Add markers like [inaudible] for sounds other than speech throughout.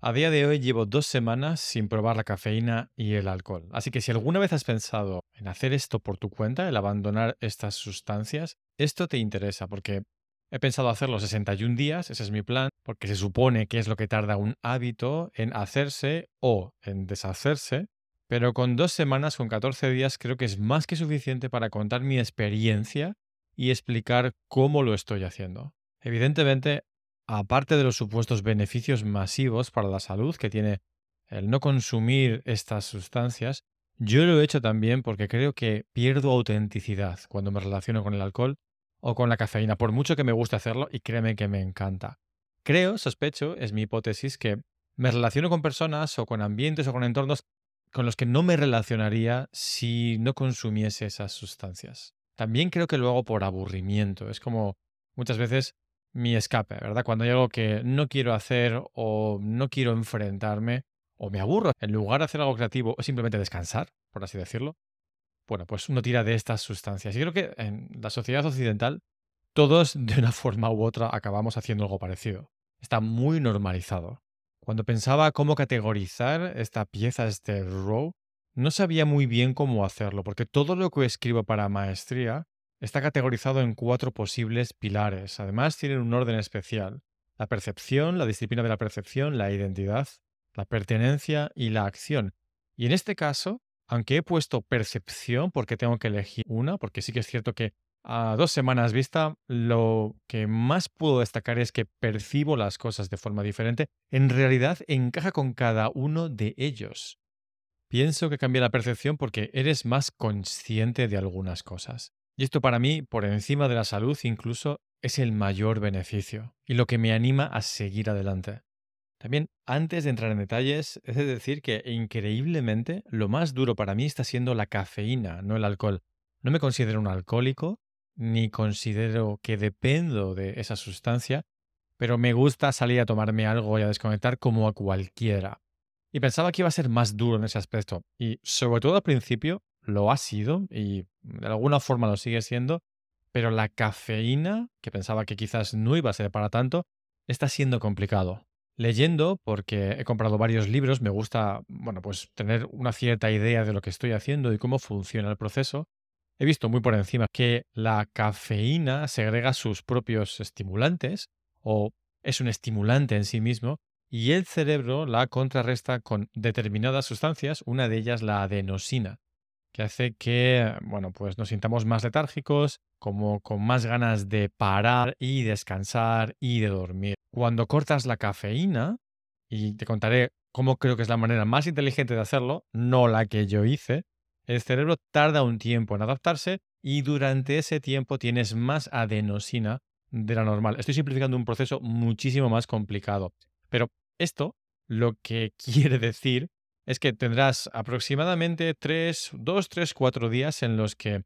A día de hoy llevo dos semanas sin probar la cafeína y el alcohol. Así que si alguna vez has pensado en hacer esto por tu cuenta, el abandonar estas sustancias, esto te interesa porque he pensado hacerlo 61 días, ese es mi plan, porque se supone que es lo que tarda un hábito en hacerse o en deshacerse. Pero con dos semanas, con 14 días, creo que es más que suficiente para contar mi experiencia y explicar cómo lo estoy haciendo. Evidentemente, aparte de los supuestos beneficios masivos para la salud que tiene el no consumir estas sustancias, yo lo he hecho también porque creo que pierdo autenticidad cuando me relaciono con el alcohol o con la cafeína, por mucho que me guste hacerlo y créeme que me encanta. Creo, sospecho, es mi hipótesis, que me relaciono con personas o con ambientes o con entornos con los que no me relacionaría si no consumiese esas sustancias. También creo que lo hago por aburrimiento. Es como muchas veces mi escape, ¿verdad? Cuando hay algo que no quiero hacer o no quiero enfrentarme o me aburro, en lugar de hacer algo creativo o simplemente descansar, por así decirlo, bueno, pues uno tira de estas sustancias. Y creo que en la sociedad occidental todos de una forma u otra acabamos haciendo algo parecido. Está muy normalizado. Cuando pensaba cómo categorizar esta pieza, este row, no sabía muy bien cómo hacerlo, porque todo lo que escribo para maestría Está categorizado en cuatro posibles pilares. Además, tienen un orden especial. La percepción, la disciplina de la percepción, la identidad, la pertenencia y la acción. Y en este caso, aunque he puesto percepción porque tengo que elegir una, porque sí que es cierto que a dos semanas vista, lo que más puedo destacar es que percibo las cosas de forma diferente, en realidad encaja con cada uno de ellos. Pienso que cambia la percepción porque eres más consciente de algunas cosas. Y esto para mí, por encima de la salud incluso, es el mayor beneficio y lo que me anima a seguir adelante. También, antes de entrar en detalles, es de decir que increíblemente lo más duro para mí está siendo la cafeína, no el alcohol. No me considero un alcohólico, ni considero que dependo de esa sustancia, pero me gusta salir a tomarme algo y a desconectar como a cualquiera. Y pensaba que iba a ser más duro en ese aspecto, y sobre todo al principio lo ha sido y de alguna forma lo sigue siendo, pero la cafeína, que pensaba que quizás no iba a ser para tanto, está siendo complicado. Leyendo, porque he comprado varios libros, me gusta, bueno, pues tener una cierta idea de lo que estoy haciendo y cómo funciona el proceso. He visto muy por encima que la cafeína segrega sus propios estimulantes o es un estimulante en sí mismo y el cerebro la contrarresta con determinadas sustancias, una de ellas la adenosina que hace que, bueno, pues nos sintamos más letárgicos, como con más ganas de parar y descansar y de dormir. Cuando cortas la cafeína, y te contaré cómo creo que es la manera más inteligente de hacerlo, no la que yo hice, el cerebro tarda un tiempo en adaptarse y durante ese tiempo tienes más adenosina de la normal. Estoy simplificando un proceso muchísimo más complicado. Pero esto lo que [laughs] quiere decir es que tendrás aproximadamente 3, 2, 3, 4 días en los que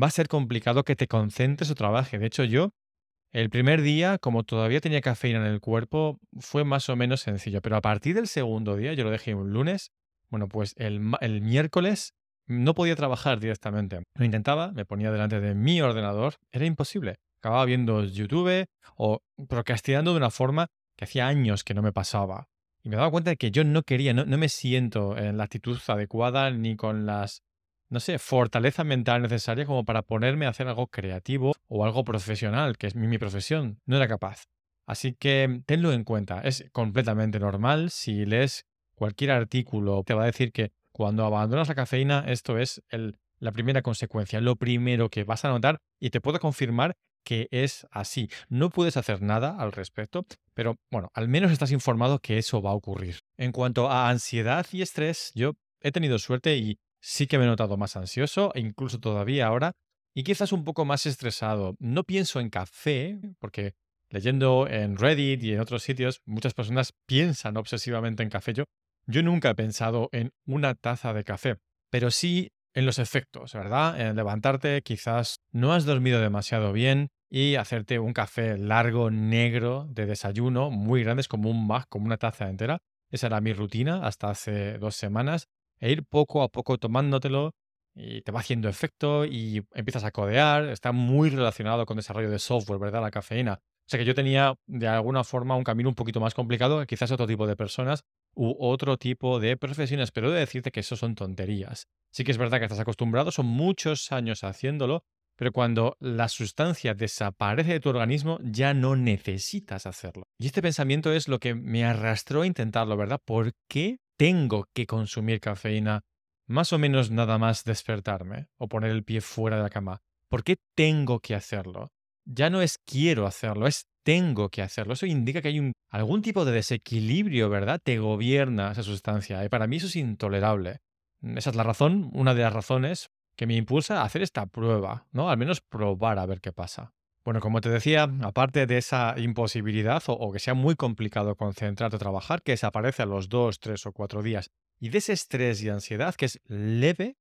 va a ser complicado que te concentres o trabajes. De hecho, yo, el primer día, como todavía tenía cafeína en el cuerpo, fue más o menos sencillo. Pero a partir del segundo día, yo lo dejé un lunes, bueno, pues el, el miércoles no podía trabajar directamente. Lo intentaba, me ponía delante de mi ordenador, era imposible. Acababa viendo YouTube o procrastinando de una forma que hacía años que no me pasaba. Y me daba cuenta de que yo no quería, no, me siento en la actitud adecuada ni con las, no sé, fortaleza mental necesaria como para ponerme a hacer algo creativo o algo profesional, que es mi, mi profesión. No era capaz. Así que tenlo en cuenta. Es completamente normal. Si lees cualquier artículo, te va a decir que cuando abandonas la cafeína, esto es el, la primera consecuencia, lo primero que vas a notar y te puedo confirmar que es así. No puedes hacer nada al respecto, pero bueno, al menos estás informado que eso va a ocurrir. En cuanto a ansiedad y estrés, yo he tenido suerte y sí que me he notado más ansioso, e incluso todavía ahora, y quizás un poco más estresado. No pienso en café, porque leyendo en Reddit y en otros sitios, muchas personas piensan obsesivamente en café. Yo, yo nunca he pensado en una taza de café, pero sí en los efectos, ¿verdad? En levantarte, quizás no has dormido demasiado bien y hacerte un café largo, negro, de desayuno, muy grande, es como un mug, como una taza entera. Esa era mi rutina hasta hace dos semanas. E ir poco a poco tomándotelo y te va haciendo efecto y empiezas a codear. Está muy relacionado con desarrollo de software, ¿verdad? La cafeína. O sea que yo tenía de alguna forma un camino un poquito más complicado quizás otro tipo de personas u otro tipo de profesiones, pero he de decirte que eso son tonterías. Sí que es verdad que estás acostumbrado, son muchos años haciéndolo, pero cuando la sustancia desaparece de tu organismo ya no necesitas hacerlo. Y este pensamiento es lo que me arrastró a intentarlo, ¿verdad? ¿Por qué tengo que consumir cafeína más o menos nada más despertarme o poner el pie fuera de la cama? ¿Por qué tengo que hacerlo? ya no es quiero hacerlo, es tengo que hacerlo. Eso indica que hay algún tipo de desequilibrio, ¿verdad? Te gobierna esa sustancia. Y para mí eso es intolerable. Esa es la razón, una de las razones que me impulsa a hacer esta prueba, ¿no? Al menos probar a ver qué pasa. Bueno, como te decía, aparte de esa imposibilidad o, o que sea muy complicado concentrarte o trabajar, que desaparece a los dos, tres o cuatro días, y de ese estrés y ansiedad que es leve,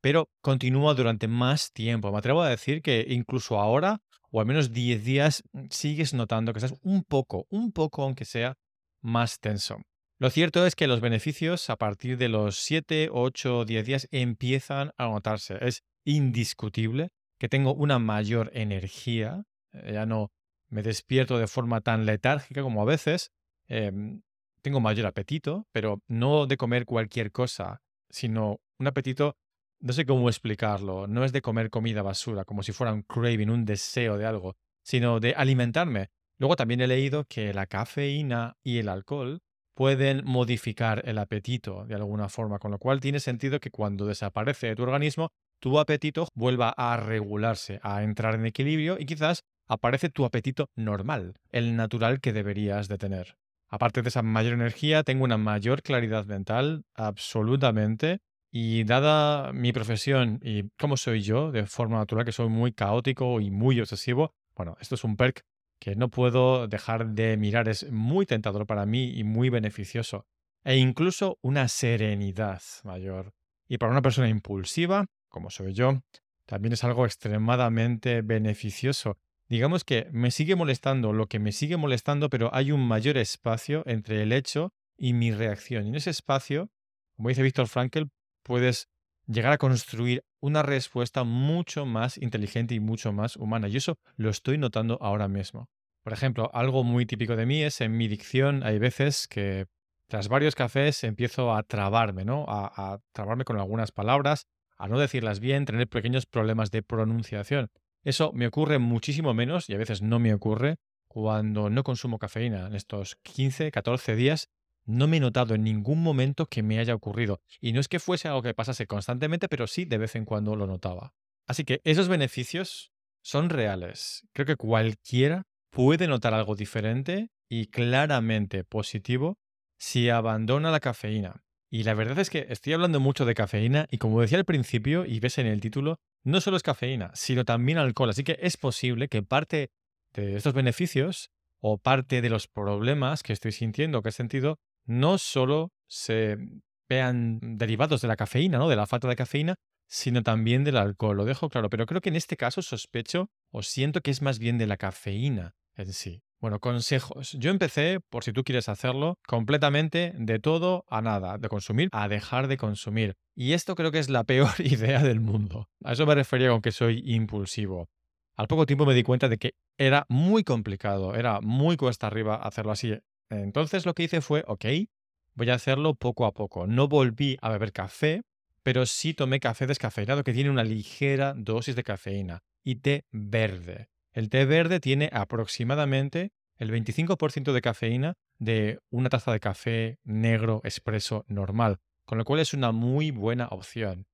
pero continúa durante más tiempo. Me atrevo a decir que incluso ahora o al menos 10 días, sigues notando que estás un poco, un poco aunque sea, más tenso. Lo cierto es que los beneficios a partir de los 7, 8, 10 días empiezan a notarse. Es indiscutible que tengo una mayor energía, eh, ya no me despierto de forma tan letárgica como a veces, em, tengo mayor apetito, pero no de comer cualquier cosa, sino un apetito no sé cómo explicarlo, no es de comer comida basura, como si fuera un craving, un deseo de algo, sino de alimentarme. Luego también he leído que la cafeína y el alcohol pueden modificar el apetito de alguna forma, con lo cual tiene sentido que cuando desaparece de tu organismo, tu apetito vuelva a regularse, a entrar en equilibrio y quizás aparece tu apetito normal, el natural que deberías de tener. Aparte de esa mayor energía, tengo una mayor claridad mental, absolutamente, y dada mi profesión y cómo soy yo, de forma natural, que soy muy caótico y muy obsesivo, bueno, esto es un perk que no puedo dejar de mirar. Es muy tentador para mí y muy beneficioso. E incluso una serenidad mayor. Y para una persona impulsiva, como soy yo, también es algo extremadamente beneficioso. Digamos que me sigue molestando lo que me sigue molestando, pero hay un mayor espacio entre el hecho y mi reacción. Y en ese espacio, como dice Víctor Frankl, puedes llegar a construir una respuesta mucho más inteligente y mucho más humana. Y eso lo estoy notando ahora mismo. Por ejemplo, algo muy típico de mí es en mi dicción, hay veces que tras varios cafés empiezo a trabarme, ¿no? A, trabarme con algunas palabras, a no decirlas bien, tener pequeños problemas de pronunciación. Eso me ocurre muchísimo menos y a veces no me ocurre cuando no consumo cafeína. En estos 15, 14 días no me he notado en ningún momento que me haya ocurrido. Y no es que fuese algo que pasase constantemente, pero sí de vez en cuando lo notaba. Así que esos beneficios son reales. Creo que cualquiera puede notar algo diferente y claramente positivo si abandona la cafeína. Y la verdad es que estoy hablando mucho de cafeína y como decía al principio y ves en el título, no solo es cafeína, sino también alcohol. Así que es posible que parte de estos beneficios o parte de los problemas que estoy sintiendo, que he sentido, no solo se vean derivados de la cafeína, ¿no? De la falta de cafeína, sino también del alcohol. Lo dejo claro, pero creo que en este caso sospecho o siento que es más bien de la cafeína en sí. Bueno, consejos. Yo empecé, por si tú quieres hacerlo, completamente de todo a nada, de consumir a dejar de consumir. Y esto creo que es la peor [laughs] idea del mundo. A eso me refería con que soy impulsivo. Al poco tiempo me di cuenta de que era muy complicado, era muy cuesta arriba hacerlo así. Entonces lo que hice fue, ok, voy a hacerlo poco a poco. No volví a beber café, pero sí tomé café descafeinado que tiene una ligera dosis de cafeína y té verde. El té verde tiene aproximadamente el 25% de cafeína de una taza de café negro expreso normal, con lo cual es una muy buena opción.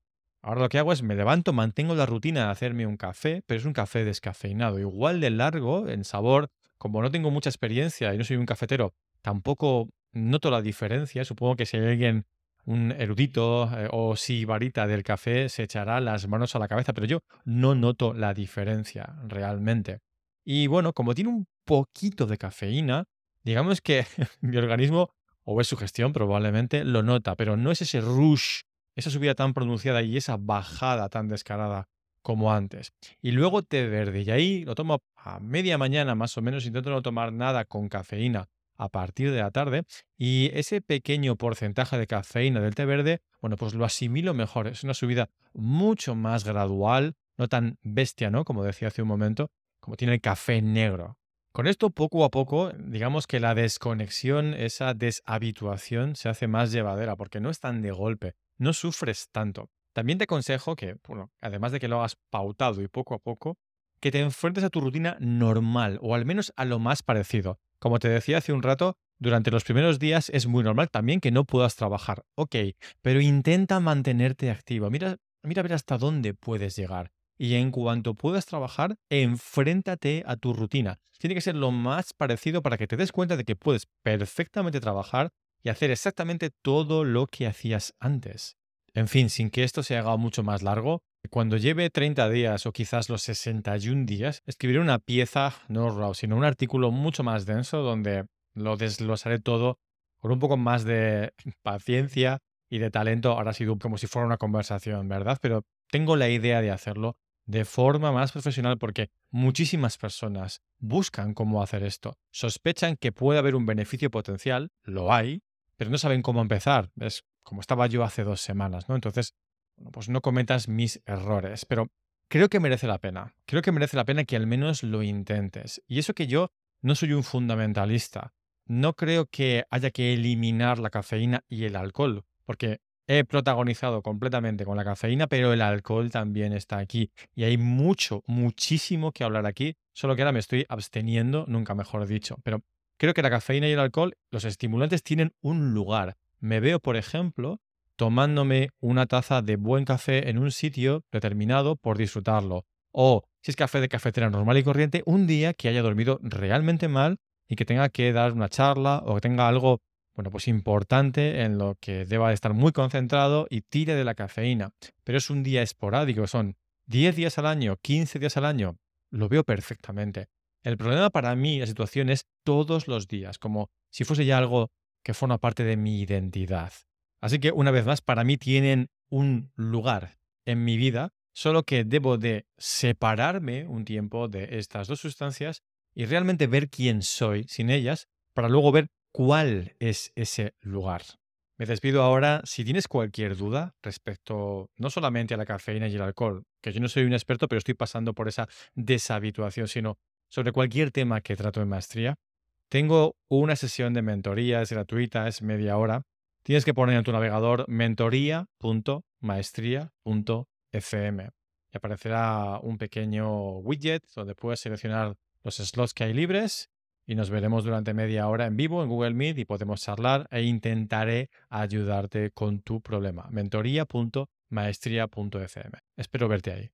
Ahora lo que hago es me levanto, mantengo la rutina de hacerme un café, pero es un café descafeinado, igual de largo en sabor, como no tengo mucha experiencia y no soy un cafetero tampoco noto la diferencia. Supongo que si hay alguien, un erudito eh, o si varita del café, se echará las manos a la cabeza, pero yo no noto la diferencia realmente. Y bueno, como tiene un poquito de cafeína, digamos que [laughs] mi organismo, o es su gestión probablemente, lo nota, pero no es ese rush, esa subida tan pronunciada y esa bajada tan descarada como antes. Y luego té verde, y ahí lo tomo a media mañana más o menos, intento no tomar nada con cafeína a partir de la tarde y ese pequeño porcentaje de cafeína del té verde, bueno, pues lo asimilo mejor. Es una subida mucho más gradual, no tan bestia, ¿no? Como decía hace un momento, como tiene el café negro. Con esto, poco a poco, digamos que la desconexión, esa deshabituación se hace más llevadera porque no es tan de golpe, no sufres tanto. También te aconsejo que, bueno, además de que lo hagas pautado y poco a poco, que te enfrentes a tu rutina normal o al menos a lo más parecido. Como te decía hace un rato, durante los primeros días es muy normal también que no puedas trabajar. Ok, pero intenta mantenerte activo. Mira, mira a ver hasta dónde puedes llegar y en cuanto puedas trabajar, enfréntate a tu rutina. Tiene que ser lo más parecido para que te des cuenta de que puedes perfectamente trabajar y hacer exactamente todo lo que hacías antes. En fin, sin que esto se haga mucho más largo, cuando lleve 30 días o quizás los 61 días, escribiré una pieza, no raw, sino un artículo mucho más denso donde lo desglosaré todo con un poco más de [laughs] paciencia y de talento. Ahora ha sido como si fuera una conversación, ¿verdad? Pero tengo la idea de hacerlo de forma más profesional porque muchísimas personas buscan cómo hacer esto. Sospechan que puede haber un beneficio potencial, lo hay, pero no saben cómo empezar. Es como estaba yo hace dos semanas, ¿no? Entonces, bueno, pues no cometas mis errores, pero creo que merece la pena. Creo que merece la pena que al menos lo intentes. Y eso que yo no soy un fundamentalista. No creo que haya que eliminar la cafeína y el alcohol, porque he protagonizado completamente con la cafeína, pero el alcohol también está aquí. Y hay mucho, muchísimo que hablar aquí, solo que ahora me estoy absteniendo, nunca mejor dicho. Pero creo que la cafeína y el alcohol, los estimulantes tienen un lugar. Me veo, por ejemplo, tomándome una taza de buen café en un sitio determinado por disfrutarlo. O, si es café de cafetera normal y corriente, un día que haya dormido realmente mal y que tenga que dar una charla o que tenga algo bueno, pues importante en lo que deba estar muy concentrado y tire de la cafeína. Pero es un día esporádico, son 10 días al año, 15 días al año. Lo veo perfectamente. El problema para mí, la situación es todos los días, como si fuese ya algo que forma parte de mi identidad. Así que, una vez más, para mí tienen un lugar en mi vida, solo que debo de separarme un tiempo de estas dos sustancias y realmente ver quién soy sin ellas, para luego ver cuál es ese lugar. Me despido ahora. Si tienes cualquier duda respecto no solamente a la cafeína y el alcohol, que yo no soy un experto, pero estoy pasando por esa deshabituación, sino sobre cualquier tema que trato en maestría, tengo una sesión de mentoría, es gratuita, es media hora. Tienes que poner en tu navegador mentoría.maestría.fm y aparecerá un pequeño widget donde puedes seleccionar los slots que hay libres y nos veremos durante media hora en vivo en Google Meet y podemos charlar e intentaré ayudarte con tu problema. mentoría.maestría.fm. Espero verte ahí.